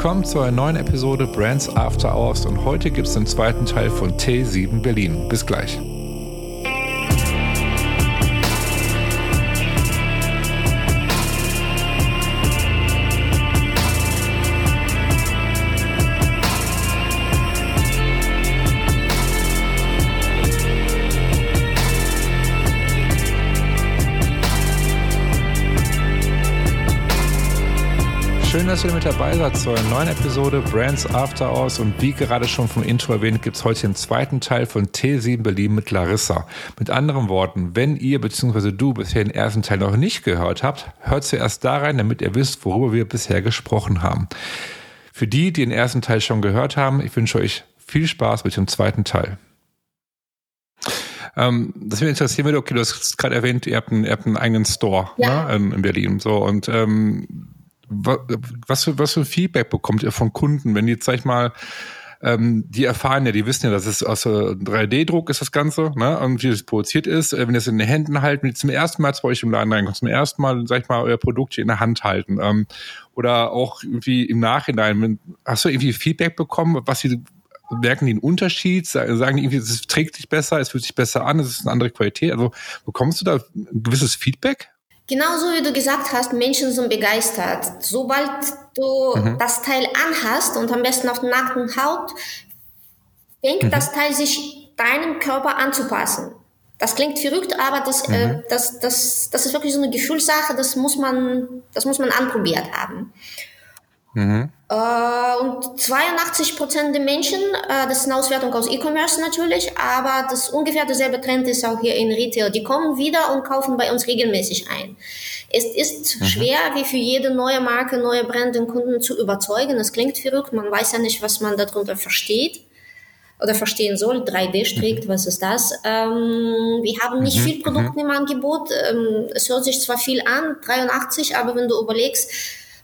Willkommen zu einer neuen Episode Brands After Hours und heute gibt es den zweiten Teil von T7 Berlin. Bis gleich. Schön, dass ihr mit dabei seid zur neuen Episode Brands After Hours und wie gerade schon vom Intro erwähnt, gibt es heute den zweiten Teil von T7 Berlin mit Larissa. Mit anderen Worten, wenn ihr bzw. du bisher den ersten Teil noch nicht gehört habt, hört zuerst da rein, damit ihr wisst, worüber wir bisher gesprochen haben. Für die, die den ersten Teil schon gehört haben, ich wünsche euch viel Spaß mit dem zweiten Teil. Ähm, das würde interessieren würde, okay, du hast gerade erwähnt, ihr habt einen, ihr habt einen eigenen Store ja. ne, in, in Berlin. So und ähm, was für, was für Feedback bekommt ihr von Kunden, wenn jetzt, sag ich mal, ähm, die erfahren ja, die wissen ja, dass es aus 3D-Druck ist das Ganze, ne? Und wie das produziert ist, äh, wenn ihr es in den Händen halten, wenn ihr zum ersten Mal zu euch im Laden reinkommt, zum ersten Mal, sag ich mal, euer Produkt hier in der Hand halten. Ähm, oder auch irgendwie im Nachhinein, hast du irgendwie Feedback bekommen, was sie merken die einen Unterschied? Sagen die irgendwie, es trägt sich besser, es fühlt sich besser an, es ist eine andere Qualität? Also bekommst du da ein gewisses Feedback? Genauso wie du gesagt hast, Menschen sind begeistert. Sobald du mhm. das Teil anhast und am besten auf der nackten Haut, fängt mhm. das Teil sich deinem Körper anzupassen. Das klingt verrückt, aber das, äh, mhm. äh, das, das, das ist wirklich so eine Gefühlssache, das muss man, das muss man anprobiert haben. Äh, und 82 Prozent der Menschen, äh, das ist eine Auswertung aus E-Commerce natürlich, aber das ungefähr derselbe Trend ist auch hier in Retail. Die kommen wieder und kaufen bei uns regelmäßig ein. Es ist mhm. schwer, wie für jede neue Marke, neue Brand den Kunden zu überzeugen. Das klingt verrückt, man weiß ja nicht, was man darunter versteht oder verstehen soll. 3D-Strick, mhm. was ist das? Ähm, wir haben nicht mhm. viel Produkte mhm. im Angebot. Ähm, es hört sich zwar viel an, 83, aber wenn du überlegst,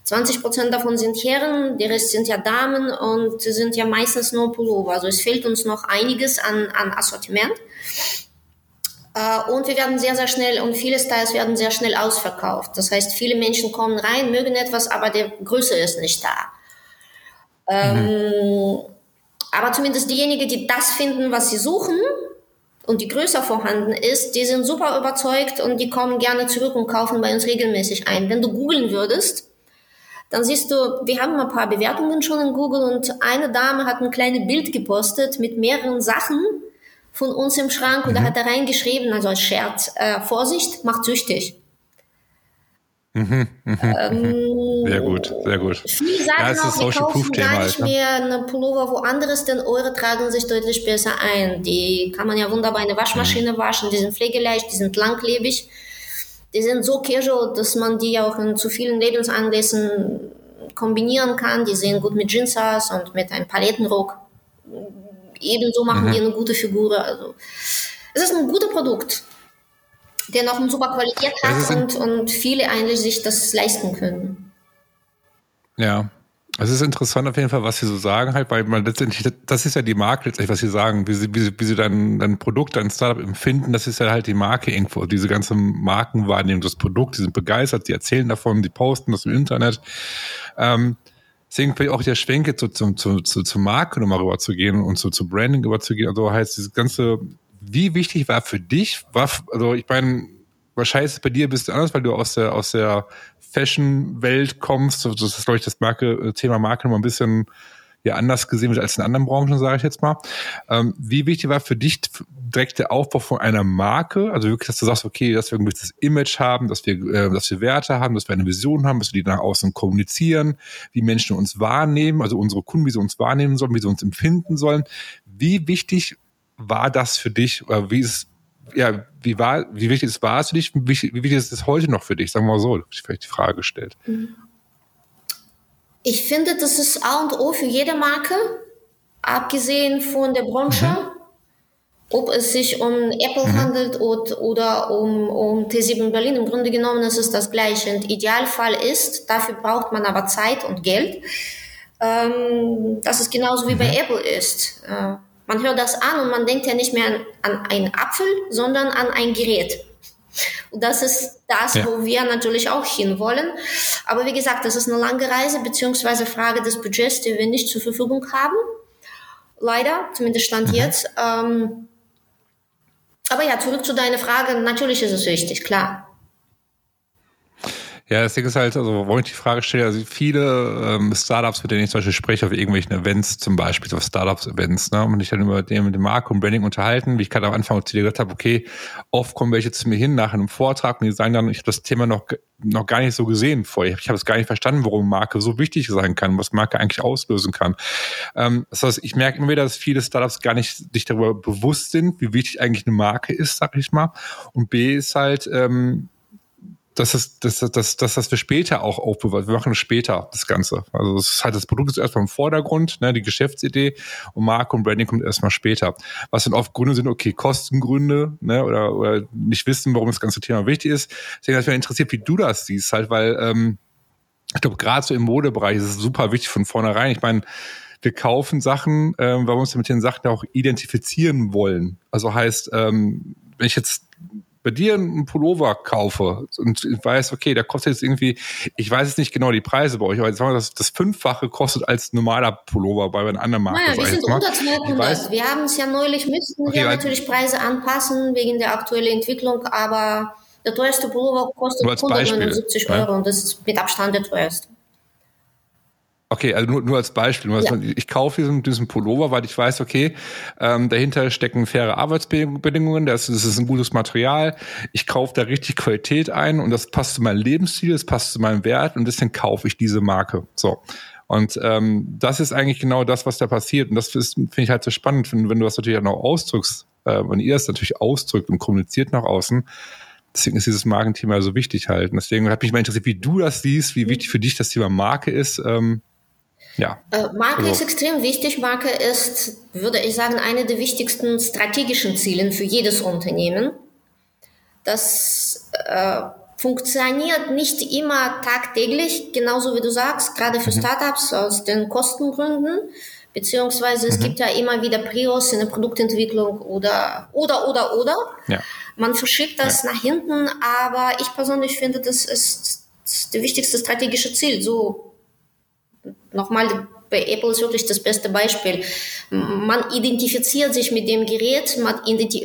20 Prozent davon sind Herren, der Rest sind ja Damen und sind ja meistens nur Pullover. Also es fehlt uns noch einiges an, an Assortiment. Äh, und wir werden sehr, sehr schnell und viele Styles werden sehr schnell ausverkauft. Das heißt, viele Menschen kommen rein, mögen etwas, aber der Größe ist nicht da. Ähm, mhm. aber zumindest diejenigen, die das finden, was sie suchen und die größer vorhanden ist, die sind super überzeugt und die kommen gerne zurück und kaufen bei uns regelmäßig ein. Wenn du googeln würdest, dann siehst du, wir haben ein paar Bewertungen schon in Google und eine Dame hat ein kleines Bild gepostet mit mehreren Sachen von uns im Schrank mhm. und da mhm. hat er reingeschrieben, also als Scherz, äh, Vorsicht, macht süchtig. Mhm, mh, ähm, sehr gut, sehr gut. Viele sagen ja, auch, wir kaufen gar nicht mehr eine Pullover woanders, denn eure tragen sich deutlich besser ein. Die kann man ja wunderbar in der Waschmaschine mhm. waschen, die sind pflegeleicht, die sind langlebig die sind so casual, dass man die auch in zu vielen Lebensanlässen kombinieren kann. Die sehen gut mit Jeans aus und mit einem Palettenrock. Ebenso machen mhm. die eine gute Figur. Also, es ist ein gutes Produkt, der noch eine super Qualität hat und, und viele eigentlich sich das leisten können. Ja, es ist interessant auf jeden Fall, was sie so sagen halt, weil man letztendlich, das ist ja die Marke letztendlich, was sie sagen, wie sie, wie sie, wie sie dein, dein Produkt, dein Startup empfinden, das ist ja halt die Marke irgendwo, diese ganze Markenwahrnehmung, das Produkt, die sind begeistert, die erzählen davon, die posten das im Internet. Ähm, deswegen vielleicht auch der Schwenke zu, zu, zu, zu, zur Marke nochmal rüber zu gehen und zu, zu Branding rüber zu gehen. Also heißt dieses ganze, wie wichtig war für dich, war, also ich meine, wahrscheinlich ist es bei dir ein bisschen anders, weil du aus der, aus der Fashion-Welt kommst. Das ist, glaube ich, das Marke, äh, Thema Marke noch ein bisschen ja, anders gesehen wird als in anderen Branchen, sage ich jetzt mal. Ähm, wie wichtig war für dich direkt der Aufbau von einer Marke? Also wirklich, dass du sagst, okay, dass wir ein gewisses Image haben, dass wir, äh, dass wir Werte haben, dass wir eine Vision haben, dass wir die nach außen kommunizieren, wie Menschen uns wahrnehmen, also unsere Kunden, wie sie uns wahrnehmen sollen, wie sie uns empfinden sollen. Wie wichtig war das für dich? Oder wie ist ja, wie war, wie wichtig war es für dich? Wie, wie wichtig ist es heute noch für dich? Sagen wir mal so, ich vielleicht die Frage gestellt. Ich finde, das ist A und O für jede Marke, abgesehen von der Branche. Mhm. Ob es sich um Apple mhm. handelt oder, oder um, um T7 Berlin, im Grunde genommen ist es das Gleiche. Und Idealfall ist, dafür braucht man aber Zeit und Geld, ähm, dass es genauso wie mhm. bei Apple ist. Äh, man hört das an und man denkt ja nicht mehr an, an einen Apfel, sondern an ein Gerät. Und das ist das, ja. wo wir natürlich auch hinwollen. Aber wie gesagt, das ist eine lange Reise, beziehungsweise Frage des Budgets, die wir nicht zur Verfügung haben. Leider, zumindest stand mhm. jetzt. Ähm, aber ja, zurück zu deiner Frage. Natürlich ist es wichtig, klar. Ja, das Ding ist halt, also wo ich die Frage stelle, also viele ähm, Startups, mit denen ich zum Beispiel spreche, auf irgendwelchen Events zum Beispiel, auf Startups-Events, ne, und ich dann über den mit dem Marco und Branding unterhalten, wie ich gerade am Anfang zu dir gesagt habe, okay, oft kommen welche zu mir hin nach einem Vortrag und die sagen dann, ich habe das Thema noch, noch gar nicht so gesehen vorher. Ich habe es gar nicht verstanden, warum Marke so wichtig sein kann, was Marke eigentlich auslösen kann. Ähm, das heißt, ich merke immer wieder, dass viele Startups gar nicht sich darüber bewusst sind, wie wichtig eigentlich eine Marke ist, sag ich mal. Und B ist halt, ähm, dass das, dass, dass, dass das wir später auch aufbewahrt. Wir machen später, das Ganze. Also es ist halt das Produkt ist erstmal im Vordergrund, ne, die Geschäftsidee und Marke und Branding kommt erstmal später. Was dann oft Gründe sind, okay, Kostengründe, ne, oder, oder nicht wissen, warum das ganze Thema wichtig ist. Deswegen hat mich interessiert, wie du das siehst, halt, weil ähm, ich glaube, gerade so im Modebereich ist es super wichtig von vornherein. Ich meine, wir kaufen Sachen, ähm, weil wir uns mit den Sachen auch identifizieren wollen. Also heißt, ähm, wenn ich jetzt bei dir einen Pullover kaufe und weiß, okay, der kostet jetzt irgendwie, ich weiß jetzt nicht genau die Preise bei euch, aber jetzt sagen wir, das, das Fünffache kostet als normaler Pullover bei einer anderen Marke. Naja, wir sind unter 200. Wir haben es ja neulich, müssten okay, wir natürlich Preise anpassen wegen der aktuellen Entwicklung, aber der teuerste Pullover kostet 179 Euro ja? und das ist mit Abstand der teuerste. Okay, also nur, nur als Beispiel. Ja. Ich kaufe diesen, diesen Pullover, weil ich weiß, okay, ähm, dahinter stecken faire Arbeitsbedingungen, das, das ist ein gutes Material. Ich kaufe da richtig Qualität ein und das passt zu meinem Lebensstil, das passt zu meinem Wert und deswegen kaufe ich diese Marke. So. Und ähm, das ist eigentlich genau das, was da passiert. Und das finde ich halt so spannend, wenn, wenn du das natürlich auch noch ausdrückst, äh, wenn ihr das natürlich ausdrückt und kommuniziert nach außen. Deswegen ist dieses Markenthema so wichtig halt. Und deswegen hat mich mal interessiert, wie du das siehst, wie wichtig für dich das Thema Marke ist. Ähm, ja. Äh, Marke also. ist extrem wichtig. Marke ist, würde ich sagen, eine der wichtigsten strategischen Ziele für jedes Unternehmen. Das äh, funktioniert nicht immer tagtäglich, genauso wie du sagst, gerade für mhm. Startups aus den Kostengründen. Beziehungsweise es mhm. gibt ja immer wieder Prios in der Produktentwicklung oder, oder, oder, oder. Ja. Man verschiebt das ja. nach hinten, aber ich persönlich finde, das ist das wichtigste strategische Ziel. So nochmal, bei Apple ist wirklich das beste Beispiel. Man identifiziert sich mit dem Gerät, man,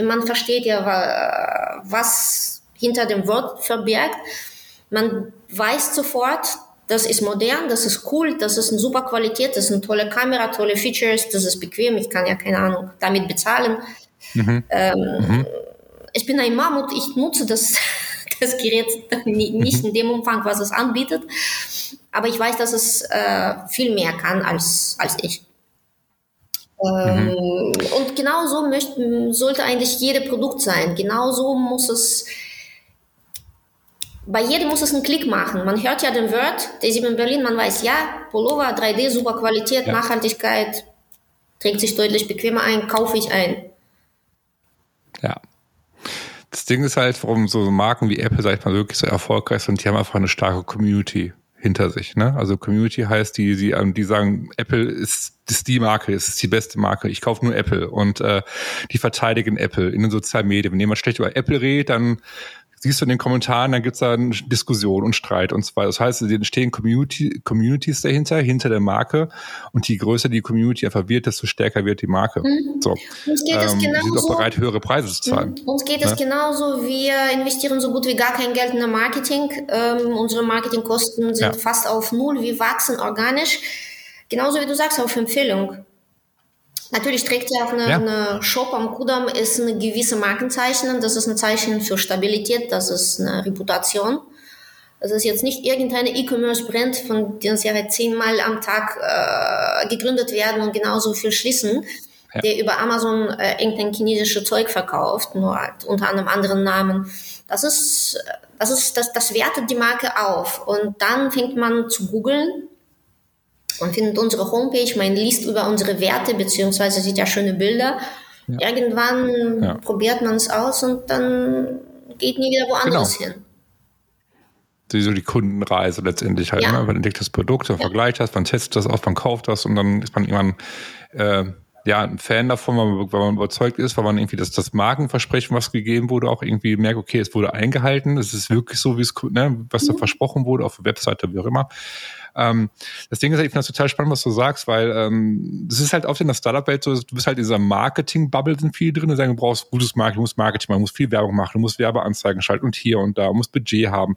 man versteht ja, was hinter dem Wort verbirgt. Man weiß sofort, das ist modern, das ist cool, das ist eine super Qualität, das ist eine tolle Kamera, tolle Features, das ist bequem, ich kann ja keine Ahnung damit bezahlen. Mhm. Ähm, mhm. Ich bin ein Mammut, ich nutze das, das Gerät nicht in dem Umfang, was es anbietet. Aber ich weiß, dass es äh, viel mehr kann als, als ich. Ähm, mhm. Und genau so möchte, sollte eigentlich jedes Produkt sein. Genauso muss es, bei jedem muss es einen Klick machen. Man hört ja den Word, D7 in Berlin, man weiß, ja, Pullover, 3D, super Qualität, ja. Nachhaltigkeit, trägt sich deutlich bequemer ein, kaufe ich ein. Ja. Das Ding ist halt, warum so Marken wie Apple, sag ich mal, wirklich so erfolgreich sind, die haben einfach eine starke Community hinter sich. Ne? Also Community heißt, die, die, ähm, die sagen, Apple ist, ist die Marke, ist die beste Marke. Ich kaufe nur Apple und äh, die verteidigen Apple in den sozialen Medien. Wenn jemand schlecht über Apple redet, dann siehst du in den Kommentaren, dann gibt's da Diskussion und Streit und so weiter. Das heißt, es entstehen Community, Communities dahinter, hinter der Marke. Und je größer die Community einfach wird, desto stärker wird die Marke. Mhm. So. Uns geht ähm, es genauso, sind auch bereit, höhere Preise zu zahlen. Mhm. Uns geht es ja? genauso. Wir investieren so gut wie gar kein Geld in Marketing. Ähm, unsere Marketingkosten sind ja. fast auf Null. Wir wachsen organisch. Genauso wie du sagst, auf Empfehlung. Natürlich trägt ja auch eine, ja. eine Shop am Kudamm ist ein gewisse Markenzeichen. Das ist ein Zeichen für Stabilität, das ist eine Reputation. Das ist jetzt nicht irgendeine E-Commerce-Brand, von denen sie ja zehnmal am Tag äh, gegründet werden und genauso viel schließen, ja. der über Amazon äh, irgendein chinesisches Zeug verkauft, nur halt unter einem anderen Namen. Das ist, das ist, das, das wertet die Marke auf. Und dann fängt man zu googeln man findet unsere Homepage, man liest über unsere Werte, beziehungsweise sieht ja schöne Bilder. Ja. Irgendwann ja. probiert man es aus und dann geht nie wieder woanders genau. hin. So die Kundenreise letztendlich halt. Ja. Ne? Man entdeckt das Produkt, man vergleicht das, man testet das aus, man kauft das und dann ist man irgendwann äh, ja, ein Fan davon, weil man, weil man überzeugt ist, weil man irgendwie das, das Markenversprechen, was gegeben wurde, auch irgendwie merkt, okay, es wurde eingehalten, es ist wirklich so, wie es, ne, was da mhm. versprochen wurde, auf der Webseite, wie auch immer. Ähm, das Ding ist, ich finde das total spannend, was du sagst, weil ähm, ist halt oft in der Startup-Welt so, du bist halt in dieser Marketing-Bubble sind viel drin, und sagen, du brauchst gutes Marketing, du musst Marketing machen, du musst viel Werbung machen, du musst Werbeanzeigen schalten und hier und da, du musst Budget haben.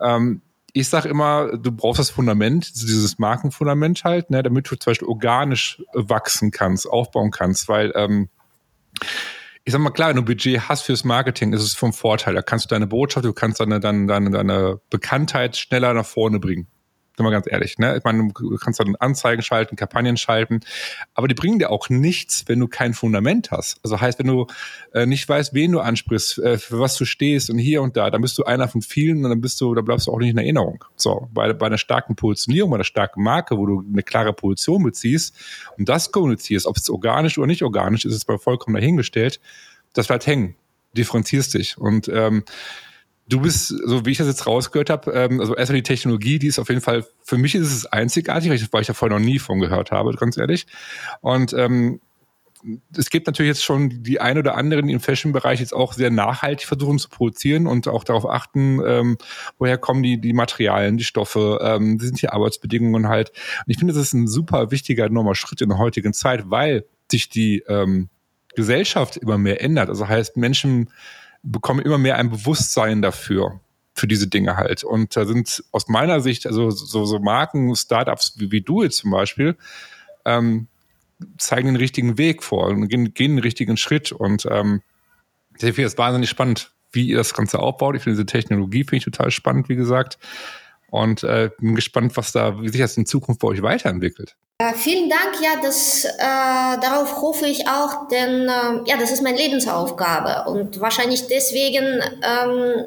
Ähm, ich sage immer, du brauchst das Fundament, dieses Markenfundament halt, ne, damit du zum Beispiel organisch wachsen kannst, aufbauen kannst, weil ähm, ich sag mal klar, wenn du Budget hast fürs Marketing, ist es vom Vorteil. Da kannst du deine Botschaft, du kannst deine, deine, deine Bekanntheit schneller nach vorne bringen. Sind wir ganz ehrlich, ne? Ich meine, du kannst dann Anzeigen schalten, Kampagnen schalten, aber die bringen dir auch nichts, wenn du kein Fundament hast. Also heißt, wenn du äh, nicht weißt, wen du ansprichst, äh, für was du stehst und hier und da, dann bist du einer von vielen und dann bist du, da bleibst du auch nicht in Erinnerung. So, bei, bei einer starken Positionierung, bei einer starken Marke, wo du eine klare Position beziehst und das kommunizierst, ob es organisch oder nicht organisch ist, ist bei vollkommen dahingestellt, das bleibt hängen. Differenzierst dich. Und ähm, Du bist, so wie ich das jetzt rausgehört habe, ähm, also erstmal die Technologie, die ist auf jeden Fall, für mich ist es einzigartig, weil ich, weil ich da vorher noch nie von gehört habe, ganz ehrlich. Und ähm, es gibt natürlich jetzt schon die ein oder anderen, die im Fashion-Bereich jetzt auch sehr nachhaltig versuchen zu produzieren und auch darauf achten, ähm, woher kommen die, die Materialien, die Stoffe, ähm, sind die Arbeitsbedingungen halt. Und ich finde, das ist ein super wichtiger, enormer Schritt in der heutigen Zeit, weil sich die ähm, Gesellschaft immer mehr ändert. Also heißt, Menschen bekommen immer mehr ein Bewusstsein dafür, für diese Dinge halt. Und da sind aus meiner Sicht, also so, so Marken, Startups wie, wie du jetzt zum Beispiel, ähm, zeigen den richtigen Weg vor und gehen, gehen den richtigen Schritt. Und ähm, ich finde es wahnsinnig spannend, wie ihr das Ganze aufbaut. Ich finde diese Technologie finde ich total spannend, wie gesagt. Und äh, bin gespannt, was da, wie sich das in Zukunft bei euch weiterentwickelt. Äh, vielen Dank, ja, das, äh, darauf hoffe ich auch, denn äh, ja, das ist meine Lebensaufgabe und wahrscheinlich deswegen, ähm,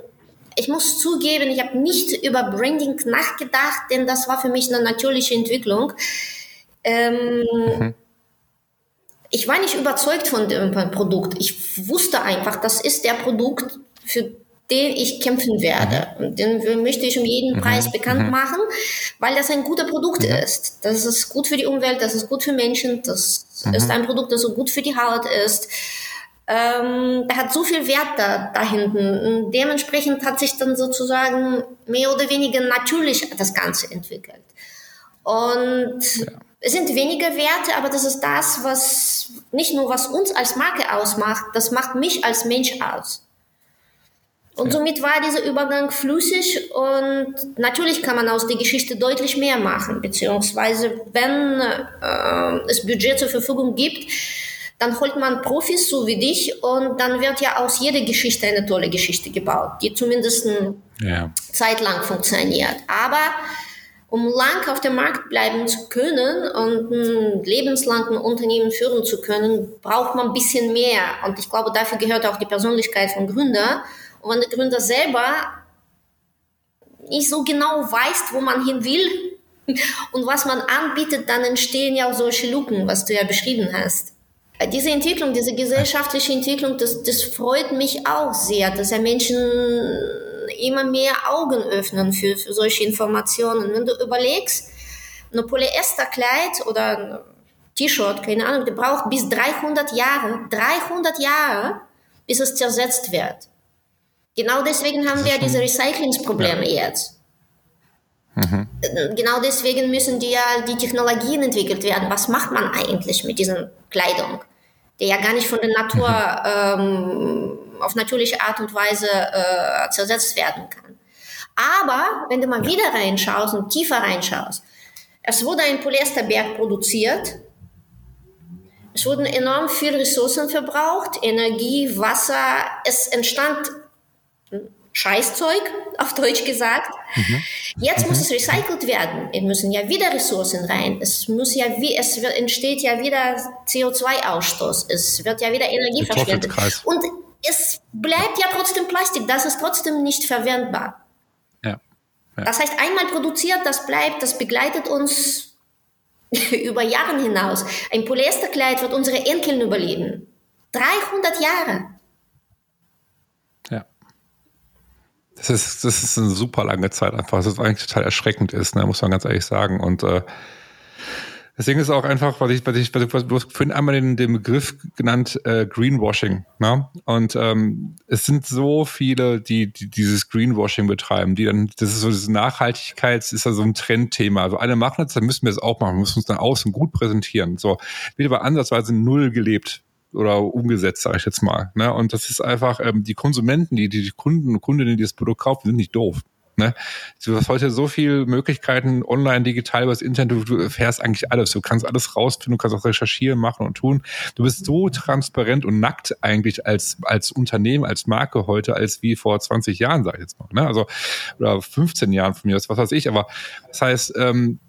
ich muss zugeben, ich habe nicht über Branding nachgedacht, denn das war für mich eine natürliche Entwicklung. Ähm, mhm. Ich war nicht überzeugt von dem Produkt. Ich wusste einfach, das ist der Produkt, für den ich kämpfen werde. Mhm. Und den möchte ich um jeden mhm. Preis bekannt mhm. machen, weil das ein guter Produkt mhm. ist. Das ist gut für die Umwelt, das ist gut für Menschen, das mhm. ist ein Produkt, das so gut für die Haut ist. Ähm, da hat so viel Wert da, da hinten. Und dementsprechend hat sich dann sozusagen mehr oder weniger natürlich das Ganze entwickelt. Und ja. es sind weniger Werte, aber das ist das, was nicht nur was uns als Marke ausmacht, das macht mich als Mensch aus. Und ja. somit war dieser Übergang flüssig und natürlich kann man aus der Geschichte deutlich mehr machen, beziehungsweise wenn äh, es Budget zur Verfügung gibt, dann holt man Profis so wie dich und dann wird ja aus jeder Geschichte eine tolle Geschichte gebaut, die zumindest eine ja. Zeit lang funktioniert. Aber um lang auf dem Markt bleiben zu können und ein lebenslangen Unternehmen führen zu können, braucht man ein bisschen mehr. Und ich glaube, dafür gehört auch die Persönlichkeit von Gründer und wenn der Gründer selber nicht so genau weiß, wo man hin will und was man anbietet, dann entstehen ja auch solche Lücken, was du ja beschrieben hast. Diese Entwicklung, diese gesellschaftliche Entwicklung, das, das freut mich auch sehr, dass ja Menschen immer mehr Augen öffnen für, für solche Informationen. Wenn du überlegst, ein Polyesterkleid oder ein T-Shirt, keine Ahnung, der braucht bis 300 Jahre, 300 Jahre, bis es zersetzt wird. Genau deswegen haben wir diese Recyclingsprobleme ja. jetzt. Mhm. Genau deswegen müssen die ja die Technologien entwickelt werden. Was macht man eigentlich mit dieser Kleidung, die ja gar nicht von der Natur mhm. ähm, auf natürliche Art und Weise äh, zersetzt werden kann. Aber wenn du mal wieder reinschaust und tiefer reinschaust, es wurde ein Polyesterberg produziert. Es wurden enorm viele Ressourcen verbraucht, Energie, Wasser. Es entstand Scheißzeug, auf Deutsch gesagt. Mhm. Jetzt mhm. muss es recycelt werden. Es müssen ja wieder Ressourcen rein. Es muss ja wie, es entsteht ja wieder CO2-Ausstoß. Es wird ja wieder Energie verschwendet. Und es bleibt ja trotzdem Plastik. Das ist trotzdem nicht verwendbar. Ja. ja. Das heißt, einmal produziert, das bleibt, das begleitet uns über Jahre hinaus. Ein Polyesterkleid wird unsere Enkeln überleben. 300 Jahre. Das ist, das ist eine super lange Zeit einfach, was eigentlich total erschreckend ist, ne, muss man ganz ehrlich sagen. Und äh, Deswegen ist auch einfach, was ich, was ich, was ich, du hast vorhin einmal den, den Begriff genannt, äh, Greenwashing. Ne? Und ähm, es sind so viele, die, die dieses Greenwashing betreiben, die dann, das ist so diese Nachhaltigkeit, ist ja so ein Trendthema. Also alle machen das, dann müssen wir es auch machen, wir müssen uns dann außen gut präsentieren. So, wird aber ansatzweise null gelebt oder umgesetzt, sage ich jetzt mal. Ne? Und das ist einfach, ähm, die Konsumenten, die, die Kunden und Kundinnen, die das Produkt kaufen, sind nicht doof. Ne? Du hast heute so viele Möglichkeiten, online, digital, über das Internet, du, du erfährst eigentlich alles. Du kannst alles rausfinden, du kannst auch recherchieren, machen und tun. Du bist so transparent und nackt eigentlich als, als Unternehmen, als Marke heute, als wie vor 20 Jahren, sage ich jetzt mal. Ne? Also, oder 15 Jahren von mir, was weiß ich. Aber das heißt, ähm,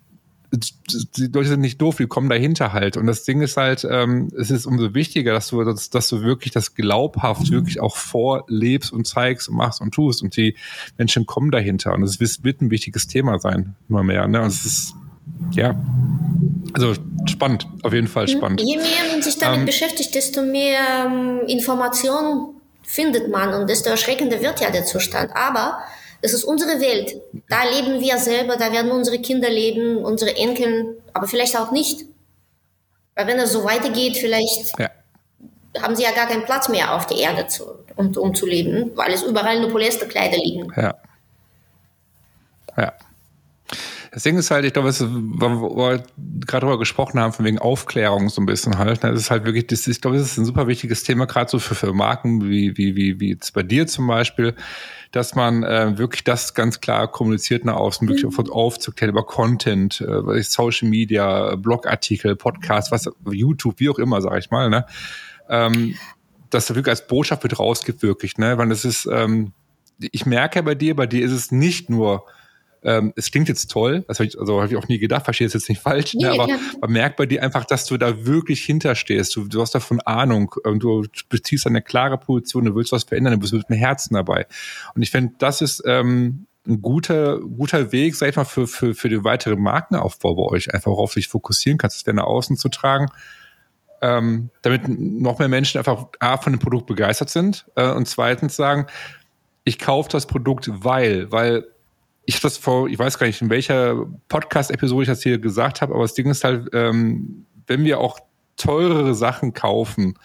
die Leute sind nicht doof, die kommen dahinter halt. Und das Ding ist halt, ähm, es ist umso wichtiger, dass du, dass, dass du wirklich das glaubhaft wirklich auch vorlebst und zeigst und machst und tust. Und die Menschen kommen dahinter. Und es wird ein wichtiges Thema sein, immer mehr. Ne? Und es ist, ja, also spannend, auf jeden Fall spannend. Je mehr man sich damit ähm, beschäftigt, desto mehr ähm, Informationen findet man und desto erschreckender wird ja der Zustand. Aber es ist unsere Welt. Da leben wir selber, da werden unsere Kinder leben, unsere Enkel, aber vielleicht auch nicht. Weil wenn es so weitergeht, vielleicht ja. haben sie ja gar keinen Platz mehr auf der Erde, zu, um, um zu leben, weil es überall nur Polyesterkleider liegen. Ja. Ja. Das Ding ist halt, ich glaube, was wir gerade darüber gesprochen haben, von wegen Aufklärung so ein bisschen halt. Ne, das ist halt wirklich, das, ich glaube, das ist ein super wichtiges Thema, gerade so für, für Marken wie, wie, wie, wie jetzt bei dir zum Beispiel, dass man äh, wirklich das ganz klar kommuniziert nach außen, wirklich mhm. aufzuklären über Content, äh, Social Media, Blogartikel, Podcast, was, YouTube, wie auch immer, sage ich mal, ne? Ähm, dass da wirklich als Botschaft mit rausgibt, wirklich, ne? Weil das ist, ähm, ich merke bei dir, bei dir ist es nicht nur ähm, es klingt jetzt toll, das habe ich, also hab ich auch nie gedacht, verstehe es jetzt nicht falsch, ne, nee, ne, aber ja. man merkt bei dir einfach, dass du da wirklich hinterstehst. Du, du hast davon Ahnung, du beziehst eine klare Position, du willst was verändern, du bist mit dem Herzen dabei. Und ich finde, das ist ähm, ein guter, guter Weg, sag ich mal, für, für, für den weiteren Markenaufbau bei euch, einfach worauf du dich fokussieren kannst, das nach außen zu tragen. Ähm, damit noch mehr Menschen einfach A, von dem Produkt begeistert sind äh, und zweitens sagen, ich kaufe das Produkt, weil, weil ich habe das vor, ich weiß gar nicht, in welcher Podcast-Episode ich das hier gesagt habe, aber das Ding ist halt, ähm, wenn wir auch teurere Sachen kaufen,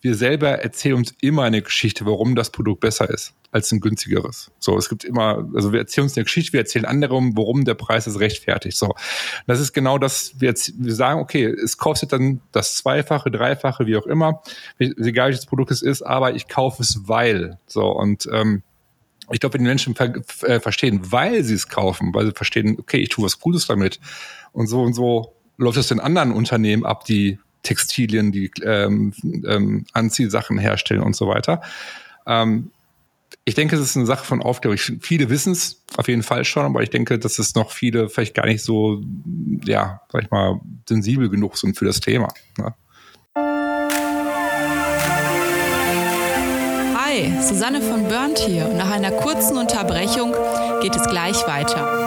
wir selber erzählen uns immer eine Geschichte, warum das Produkt besser ist als ein günstigeres. So, es gibt immer, also wir erzählen uns eine Geschichte, wir erzählen anderem, warum der Preis ist rechtfertigt. So, das ist genau das. Wir, wir sagen, okay, es kostet dann das Zweifache, Dreifache, wie auch immer, egal welches Produkt es ist, aber ich kaufe es weil. So und ähm, ich glaube, wenn die Menschen ver äh, verstehen, weil sie es kaufen, weil sie verstehen, okay, ich tue was Gutes damit und so und so läuft es in anderen Unternehmen ab, die Textilien, die ähm, ähm, Anziehsachen herstellen und so weiter. Ähm, ich denke, es ist eine Sache von Aufklärung. Viele wissen es auf jeden Fall schon, aber ich denke, dass es noch viele vielleicht gar nicht so, ja, sag ich mal, sensibel genug sind für das Thema. Ne? Susanne von Burnt hier nach einer kurzen Unterbrechung geht es gleich weiter.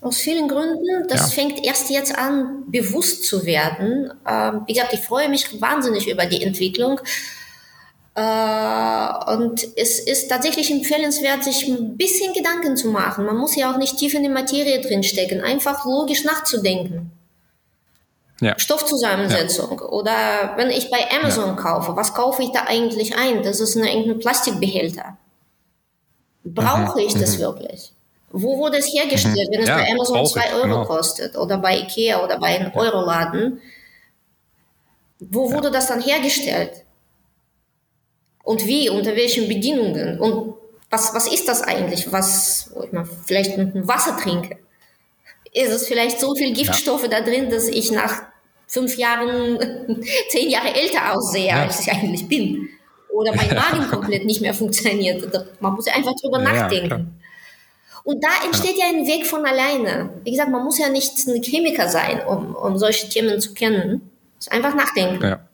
Aus vielen Gründen. Das ja. fängt erst jetzt an, bewusst zu werden. Ähm, wie gesagt, ich freue mich wahnsinnig über die Entwicklung. Äh, und es ist tatsächlich empfehlenswert, sich ein bisschen Gedanken zu machen. Man muss ja auch nicht tief in die Materie drinstecken, einfach logisch nachzudenken. Ja. Stoffzusammensetzung. Ja. Oder wenn ich bei Amazon kaufe, was kaufe ich da eigentlich ein? Das ist eine, irgendein Plastikbehälter. Brauche mhm. ich das mhm. wirklich? Wo wurde es hergestellt, mhm. wenn es bei Amazon 2 Euro genau. kostet? Oder bei Ikea oder bei einem Euroladen? Wo wurde das dann hergestellt? Und wie, unter welchen Bedingungen? Und was, was ist das eigentlich, was ich mal vielleicht mit dem Wasser trinke? Ist es vielleicht so viel Giftstoffe ja. da drin, dass ich nach fünf Jahren, zehn Jahre älter aussehe, ja. als ich eigentlich bin? Oder mein Magen komplett nicht mehr funktioniert? Man muss ja einfach drüber ja, nachdenken. Und da entsteht ja. ein Weg von alleine. Wie gesagt, man muss ja nicht ein Chemiker sein, um, um solche Themen zu kennen. ist einfach nachdenken. Ja.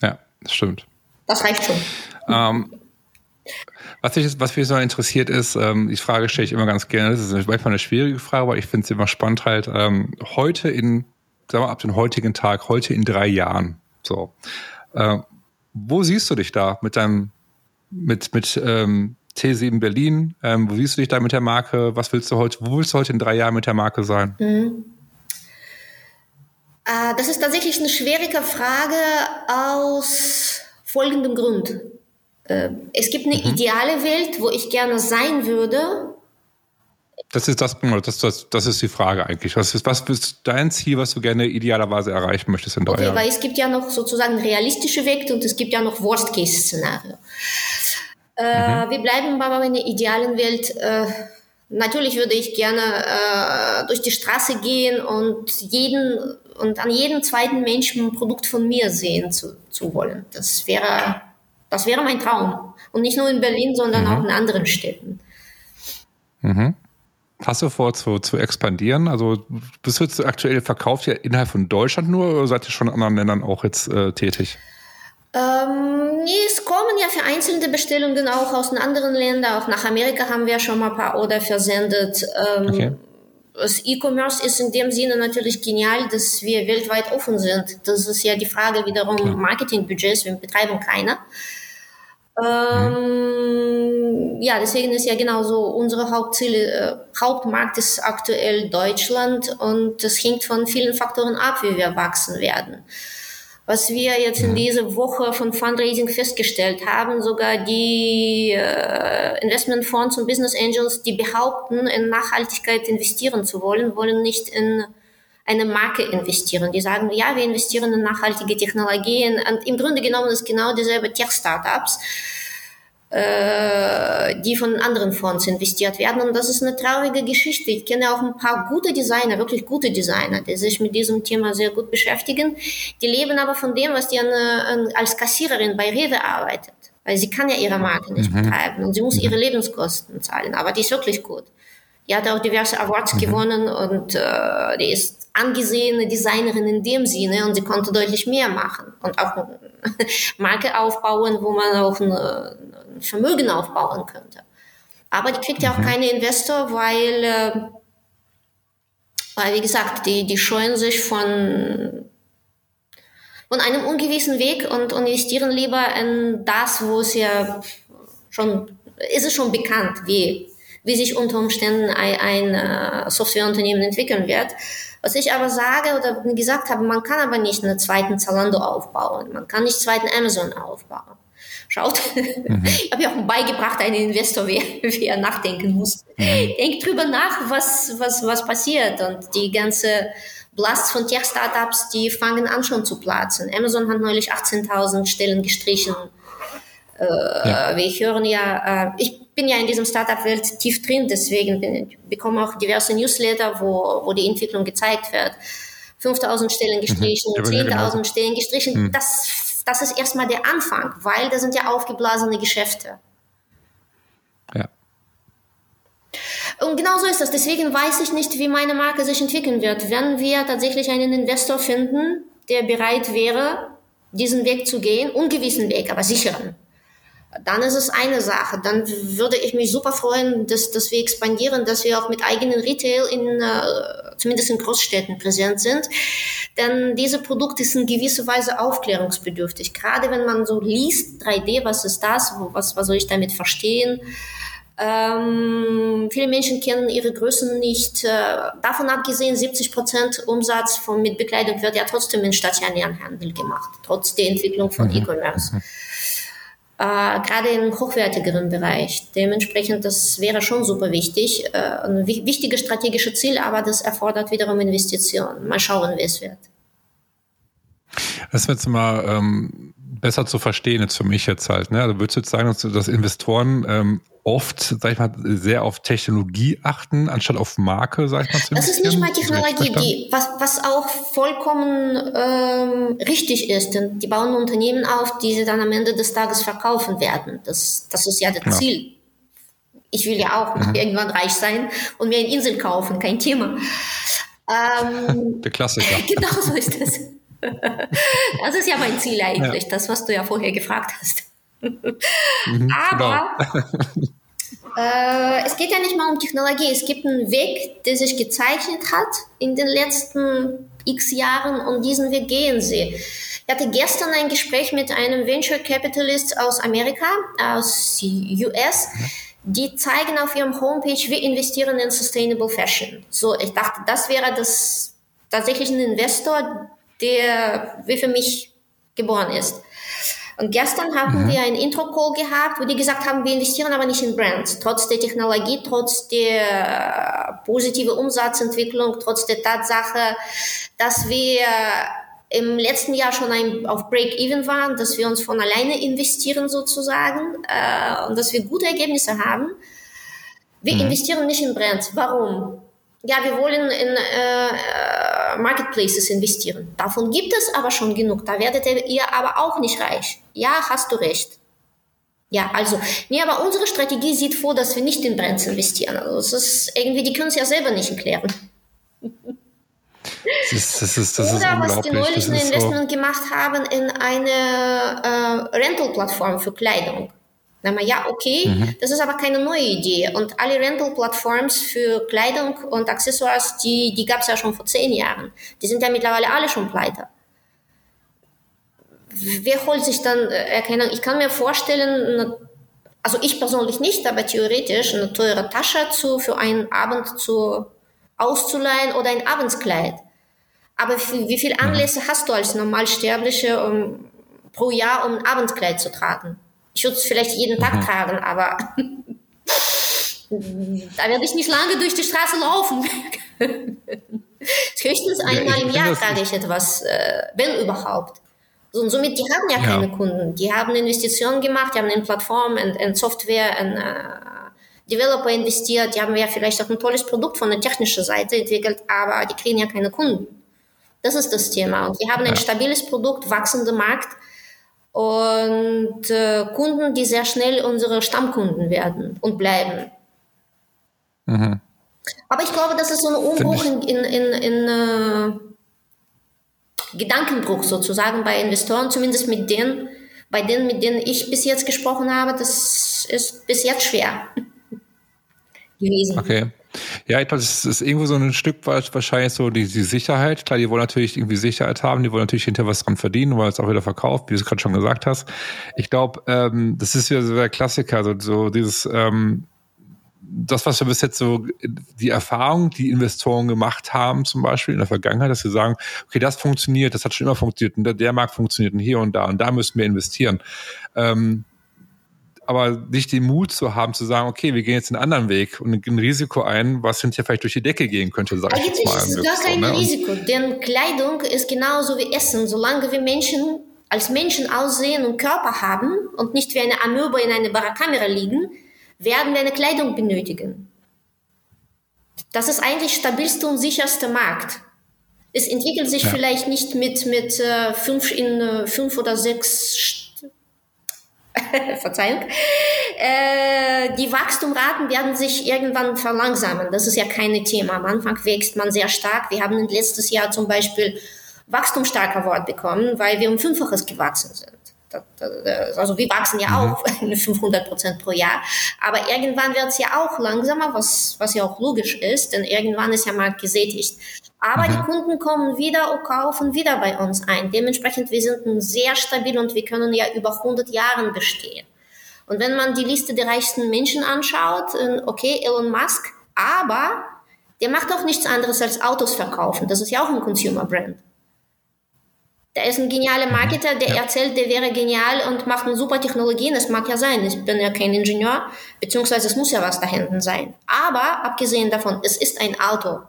Ja, das stimmt. Das reicht schon. Ähm, was, ich, was mich so interessiert ist, ähm, die Frage stelle ich immer ganz gerne, das ist manchmal eine schwierige Frage, aber ich finde es immer spannend halt, ähm, heute in, sagen wir ab dem heutigen Tag, heute in drei Jahren, so, äh, wo siehst du dich da mit deinem, mit, mit ähm, T7 Berlin, ähm, wo siehst du dich da mit der Marke, was willst du heute, wo willst du heute in drei Jahren mit der Marke sein? Mhm. Äh, das ist tatsächlich eine schwierige Frage aus folgendem Grund. Äh, es gibt eine mhm. ideale Welt, wo ich gerne sein würde. Das ist das, das, das, das ist die Frage eigentlich. Was ist, was ist dein Ziel, was du gerne idealerweise erreichen möchtest in drei okay, Jahren? Weil es gibt ja noch sozusagen realistische Welt und es gibt ja noch Worst-Case-Szenario. Äh, mhm. Wir bleiben aber in der idealen Welt. Äh, natürlich würde ich gerne äh, durch die Straße gehen und jeden und an jedem zweiten Menschen ein Produkt von mir sehen zu, zu wollen. Das wäre, das wäre mein Traum. Und nicht nur in Berlin, sondern mhm. auch in anderen Städten. Mhm. Hast du vor zu, zu expandieren? Also bist du jetzt aktuell verkauft ja innerhalb von Deutschland nur oder seid ihr schon in anderen Ländern auch jetzt äh, tätig? Ähm, nee, es kommen ja vereinzelte Bestellungen auch aus den anderen Ländern. Auch nach Amerika haben wir schon mal ein paar Order versendet. Ähm, okay das E-Commerce ist in dem Sinne natürlich genial, dass wir weltweit offen sind. Das ist ja die Frage wiederum Klar. Marketingbudgets, wir betreiben keine. Ähm, mhm. Ja, deswegen ist ja genauso unsere Hauptziele, äh, Hauptmarkt ist aktuell Deutschland und das hängt von vielen Faktoren ab, wie wir wachsen werden. Was wir jetzt in dieser Woche von Fundraising festgestellt haben, sogar die äh, Investmentfonds und Business Angels, die behaupten, in Nachhaltigkeit investieren zu wollen, wollen nicht in eine Marke investieren. Die sagen, ja, wir investieren in nachhaltige Technologien. Und im Grunde genommen ist genau dieselbe Tech-Startups äh, die von anderen Fonds investiert werden. Und das ist eine traurige Geschichte. Ich kenne auch ein paar gute Designer, wirklich gute Designer, die sich mit diesem Thema sehr gut beschäftigen. Die leben aber von dem, was die an, an, als Kassiererin bei Rewe arbeitet. Weil sie kann ja ihre Marke nicht mhm. betreiben und sie muss ihre Lebenskosten zahlen. Aber die ist wirklich gut. Die hat auch diverse Awards mhm. gewonnen und äh, die ist angesehene Designerin in dem Sinne und sie konnte deutlich mehr machen und auch eine Marke aufbauen, wo man auch eine, Vermögen aufbauen könnte. Aber die kriegt ja auch mhm. keine Investor, weil, äh, weil wie gesagt, die, die scheuen sich von, von einem ungewissen Weg und investieren lieber in das, wo es ja schon, ist es schon bekannt, wie, wie sich unter Umständen ein, ein uh, Softwareunternehmen entwickeln wird. Was ich aber sage oder gesagt habe, man kann aber nicht einen zweiten Zalando aufbauen, man kann nicht einen zweiten Amazon aufbauen schaut. Mhm. Ich habe ja auch beigebracht, einen Investor, wie, wie er nachdenken muss. Mhm. Denkt drüber nach, was, was, was passiert. Und die ganze Blast von Tech-Startups, die fangen an schon zu platzen. Amazon hat neulich 18.000 Stellen gestrichen. Äh, ja. Wir hören ja, äh, ich bin ja in diesem Startup-Welt tief drin, deswegen bin, bekomme auch diverse Newsletter, wo, wo die Entwicklung gezeigt wird. 5000 Stellen gestrichen, mhm. 10.000 Stellen gestrichen. Mhm. Das das ist erstmal der Anfang, weil das sind ja aufgeblasene Geschäfte. Ja. Und genau so ist das. Deswegen weiß ich nicht, wie meine Marke sich entwickeln wird. Wenn wir tatsächlich einen Investor finden, der bereit wäre, diesen Weg zu gehen, ungewissen Weg, aber sicheren, dann ist es eine Sache. Dann würde ich mich super freuen, dass, dass wir expandieren, dass wir auch mit eigenen Retail in, äh, zumindest in Großstädten präsent sind. Denn diese Produkte sind in gewisser Weise aufklärungsbedürftig. Gerade wenn man so liest, 3D, was ist das? Was, was soll ich damit verstehen? Ähm, viele Menschen kennen ihre Größen nicht. Äh, davon abgesehen, 70 Prozent Umsatz von, mit Bekleidung wird ja trotzdem in stationären Handel gemacht, trotz der Entwicklung von mhm. E-Commerce. Mhm äh, gerade im hochwertigeren Bereich. Dementsprechend, das wäre schon super wichtig. Äh, ein wichtiges strategisches Ziel, aber das erfordert wiederum Investitionen. Mal schauen, wie es wird. Das wird jetzt mal ähm, besser zu verstehen jetzt für mich jetzt halt. Ne? Also würdest du jetzt sagen, dass, dass Investoren ähm, oft, sag ich mal, sehr auf Technologie achten, anstatt auf Marke, sag ich mal, zu Das ist nicht mal Technologie, die, was, was auch vollkommen ähm, richtig ist, denn die bauen Unternehmen auf, die sie dann am Ende des Tages verkaufen werden. Das, das ist ja das genau. Ziel. Ich will ja auch mhm. irgendwann reich sein und mir eine Insel kaufen, kein Thema. Ähm, Der Klassiker. genau so ist das. Das ist ja mein Ziel eigentlich, ja. das, was du ja vorher gefragt hast. Mhm, Aber genau. äh, es geht ja nicht mal um Technologie. Es gibt einen Weg, der sich gezeichnet hat in den letzten x Jahren und diesen Weg gehen sie. Ich hatte gestern ein Gespräch mit einem Venture Capitalist aus Amerika, aus US. Die zeigen auf ihrem Homepage, wir investieren in Sustainable Fashion. So, ich dachte, das wäre das tatsächlich ein Investor, der wie für mich geboren ist. Und gestern hatten mhm. wir einen Intro-Call gehabt, wo die gesagt haben, wir investieren aber nicht in Brands. Trotz der Technologie, trotz der positiven Umsatzentwicklung, trotz der Tatsache, dass wir im letzten Jahr schon ein, auf Break-Even waren, dass wir uns von alleine investieren sozusagen äh, und dass wir gute Ergebnisse haben. Wir mhm. investieren nicht in Brands. Warum? Ja, wir wollen in äh, Marketplaces investieren. Davon gibt es aber schon genug. Da werdet ihr aber auch nicht reich. Ja, hast du recht. Ja, also, nee, aber unsere Strategie sieht vor, dass wir nicht in Brands investieren. Also, es ist irgendwie, die können es ja selber nicht erklären. Das ist, das ist, das Oder was die neulich ein Investment so. gemacht haben in eine äh, Rental-Plattform für Kleidung. Dann mal, ja, okay, mhm. das ist aber keine neue Idee. Und alle Rental-Plattforms für Kleidung und Accessoires, die, die gab es ja schon vor zehn Jahren. Die sind ja mittlerweile alle schon pleite. Wer holt sich dann äh, Erkennung? Ich kann mir vorstellen, also ich persönlich nicht, aber theoretisch eine teure Tasche zu, für einen Abend zu, auszuleihen oder ein Abendskleid. Aber wie viele mhm. Anlässe hast du als Normalsterbliche um, pro Jahr, um ein Abendkleid zu tragen? Ich würde es vielleicht jeden Tag mhm. tragen, aber da werde ich nicht lange durch die Straße laufen. Höchstens einmal ja, im Jahr trage ich etwas, äh, wenn überhaupt. So, und somit, die haben ja, ja, keine Kunden. Die haben Investitionen gemacht, die haben in Plattformen, in, in Software, in äh, Developer investiert, die haben ja vielleicht auch ein tolles Produkt von der technischen Seite entwickelt, aber die kriegen ja keine Kunden. Das ist das Thema. Und wir haben ein stabiles Produkt, wachsender Markt, und äh, Kunden, die sehr schnell unsere Stammkunden werden und bleiben. Mhm. Aber ich glaube, das ist so ein Umbruch in, in, in, in äh, Gedankenbruch sozusagen bei Investoren, zumindest mit denen, bei denen, mit denen ich bis jetzt gesprochen habe. Das ist bis jetzt schwer gewesen. Okay. Ja, ich glaube, es ist irgendwo so ein Stück weit wahrscheinlich so die, die Sicherheit. Klar, die wollen natürlich irgendwie Sicherheit haben, die wollen natürlich hinterher was dran verdienen, weil es auch wieder verkauft, wie du es gerade schon gesagt hast. Ich glaube, ähm, das ist wieder so der Klassiker, so, so dieses, ähm, das, was wir bis jetzt so, die Erfahrung, die Investoren gemacht haben, zum Beispiel in der Vergangenheit, dass sie sagen, okay, das funktioniert, das hat schon immer funktioniert und der, der Markt funktioniert und hier und da und da müssen wir investieren. Ähm, aber nicht den Mut zu haben, zu sagen, okay, wir gehen jetzt einen anderen Weg und ein Risiko ein, was hinterher vielleicht durch die Decke gehen könnte, sage ich jetzt mal. Eigentlich ist gar kein so, ne? Risiko, denn Kleidung ist genauso wie Essen. Solange wir Menschen als Menschen aussehen und Körper haben und nicht wie eine Amöbe in einer Barrakamera liegen, werden wir eine Kleidung benötigen. Das ist eigentlich stabilste und sicherste Markt. Es entwickelt sich ja. vielleicht nicht mit, mit äh, fünf in äh, fünf oder sechs Verzeihung, äh, die Wachstumraten werden sich irgendwann verlangsamen. Das ist ja kein Thema. Am Anfang wächst man sehr stark. Wir haben letztes Jahr zum Beispiel Wachstumsstarker Wort bekommen, weil wir um Fünffaches gewachsen sind. Also wir wachsen ja mhm. auch 500 Prozent pro Jahr, aber irgendwann wird es ja auch langsamer, was, was ja auch logisch ist, denn irgendwann ist ja Markt gesättigt. Aber mhm. die Kunden kommen wieder und kaufen wieder bei uns ein. Dementsprechend, wir sind sehr stabil und wir können ja über 100 Jahre bestehen. Und wenn man die Liste der reichsten Menschen anschaut, äh, okay, Elon Musk, aber der macht auch nichts anderes als Autos verkaufen. Das ist ja auch ein Consumer Brand. Der ist ein genialer mhm. Marketer, der ja. erzählt, der wäre genial und macht eine super Technologien. Das mag ja sein. Ich bin ja kein Ingenieur, beziehungsweise es muss ja was da hinten sein. Aber abgesehen davon, es ist ein Auto.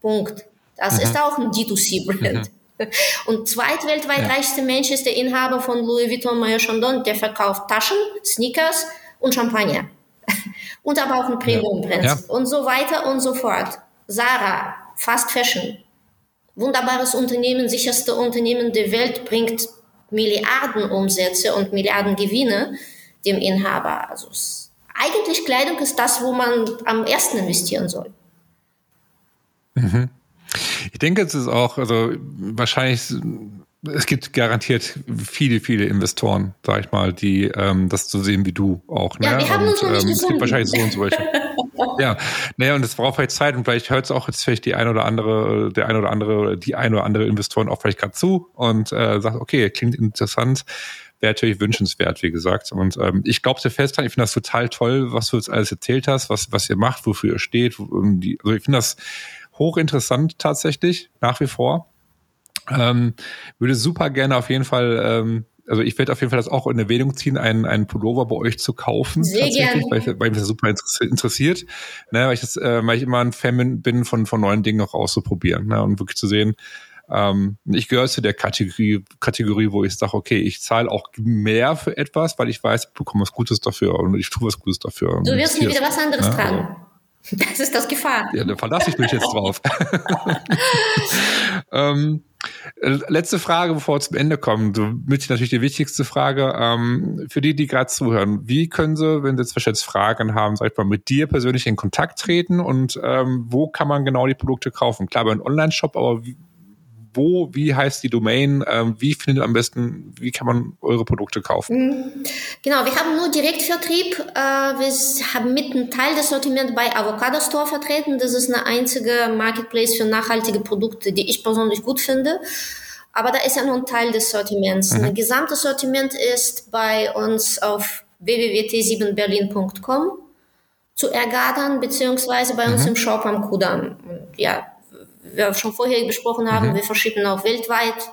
Punkt. Das mhm. ist auch ein D2C-Brand. Mhm. Und zweitweltweit ja. reichste Mensch ist der Inhaber von Louis Vuitton Maillot Chandon, der verkauft Taschen, Sneakers und Champagner. und aber auch ein Premium-Brand. Ja. Und so weiter und so fort. Sarah, Fast Fashion. Wunderbares Unternehmen, sicherste Unternehmen der Welt, bringt Milliarden Umsätze und Milliarden Gewinne dem Inhaber. Also eigentlich Kleidung ist das, wo man am ersten investieren soll. Mhm. Ich denke, es ist auch, also wahrscheinlich, es gibt garantiert viele, viele Investoren, sag ich mal, die ähm, das so sehen wie du auch. Ne? Ja, wir haben und, uns noch nicht ähm, Es gibt wahrscheinlich so und so welche. ja, naja, und es braucht vielleicht Zeit und vielleicht hört es auch jetzt vielleicht die ein oder andere, der ein oder andere, die ein oder andere Investoren auch vielleicht gerade zu und äh, sagt, okay, klingt interessant wäre natürlich wünschenswert, wie gesagt. Und ähm, ich glaube sehr fest dran, ich finde das total toll, was du jetzt alles erzählt hast, was, was ihr macht, wofür ihr steht. Wo, die, also ich finde das hochinteressant tatsächlich, nach wie vor. Ähm, würde super gerne auf jeden Fall, ähm, also ich werde auf jeden Fall das auch in Erwähnung ziehen, einen, einen Pullover bei euch zu kaufen. Sehr tatsächlich, weil, ich, weil mich das super interessiert. Ne, weil, ich das, äh, weil ich immer ein Fan bin, von, von neuen Dingen auch auszuprobieren ne, und wirklich zu sehen, ähm, ich gehöre zu der Kategorie, Kategorie, wo ich sage, okay, ich zahle auch mehr für etwas, weil ich weiß, ich bekomme was Gutes dafür und ich tue was Gutes dafür. Du wirst nie wieder was anderes ne? tragen. Das ist das Gefahr. Ja, da verlasse ich mich jetzt drauf. ähm, letzte Frage, bevor wir zum Ende kommen. So, mit natürlich die wichtigste Frage. Ähm, für die, die gerade zuhören, wie können sie, wenn sie jetzt wahrscheinlich Fragen haben, sag ich mal, mit dir persönlich in Kontakt treten und ähm, wo kann man genau die Produkte kaufen? Klar, bei einem Online-Shop, aber wie, wo, wie heißt die Domain, ähm, wie findet am besten, wie kann man eure Produkte kaufen? Mhm. Genau, wir haben nur Direktvertrieb. Äh, wir haben mit einem Teil des Sortiments bei Avocado Store vertreten. Das ist eine einzige Marketplace für nachhaltige Produkte, die ich persönlich gut finde. Aber da ist ja nur ein Teil des Sortiments. Mhm. Ein gesamtes Sortiment ist bei uns auf www.t7berlin.com zu ergattern, beziehungsweise bei uns mhm. im Shop am Kudamm. Ja, wir schon vorher besprochen haben, mhm. wir verschicken auch weltweit.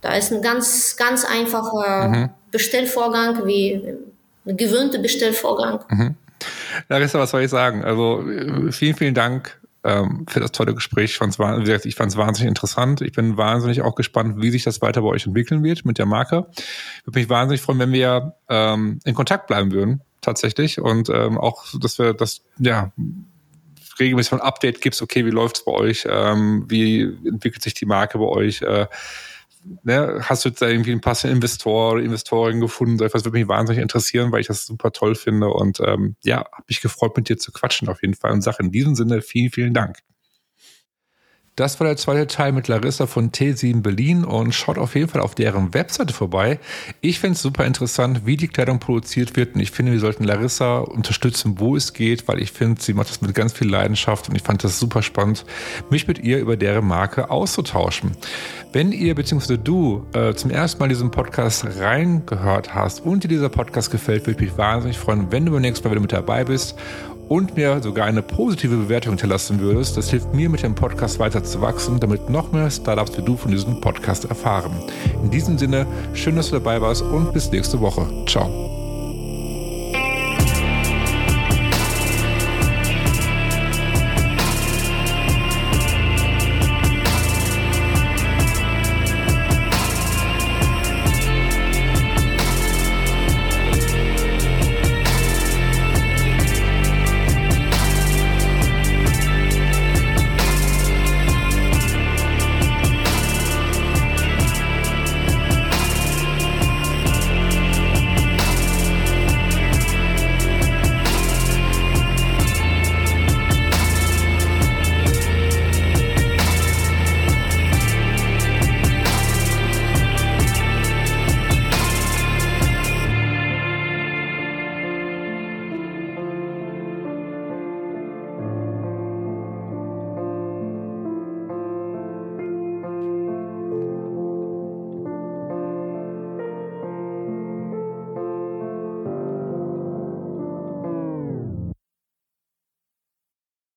Da ist ein ganz, ganz einfacher mhm. Bestellvorgang, wie ein gewöhnter Bestellvorgang. Mhm. Larissa, was soll ich sagen? Also vielen, vielen Dank ähm, für das tolle Gespräch. Ich fand es ich fand's wahnsinnig interessant. Ich bin wahnsinnig auch gespannt, wie sich das weiter bei euch entwickeln wird mit der Marke. Ich würde mich wahnsinnig freuen, wenn wir ähm, in Kontakt bleiben würden, tatsächlich. Und ähm, auch, dass wir das, ja, regelmäßig ein Update gibst, okay, wie läuft's bei euch, ähm, wie entwickelt sich die Marke bei euch, äh, ne, hast du jetzt da irgendwie einen passenden Investor oder Investorin gefunden? Das würde mich wahnsinnig interessieren, weil ich das super toll finde und ähm, ja, habe mich gefreut, mit dir zu quatschen auf jeden Fall und sage in diesem Sinne vielen, vielen Dank. Das war der zweite Teil mit Larissa von T7 Berlin und schaut auf jeden Fall auf deren Webseite vorbei. Ich finde es super interessant, wie die Kleidung produziert wird und ich finde, wir sollten Larissa unterstützen, wo es geht, weil ich finde, sie macht das mit ganz viel Leidenschaft und ich fand das super spannend, mich mit ihr über deren Marke auszutauschen. Wenn ihr bzw. du äh, zum ersten Mal diesen Podcast reingehört hast und dir dieser Podcast gefällt, würde ich mich wahnsinnig freuen, wenn du beim nächsten Mal wieder mit dabei bist und mir sogar eine positive Bewertung hinterlassen würdest. Das hilft mir, mit dem Podcast weiter zu wachsen, damit noch mehr Startups wie du von diesem Podcast erfahren. In diesem Sinne, schön, dass du dabei warst und bis nächste Woche. Ciao.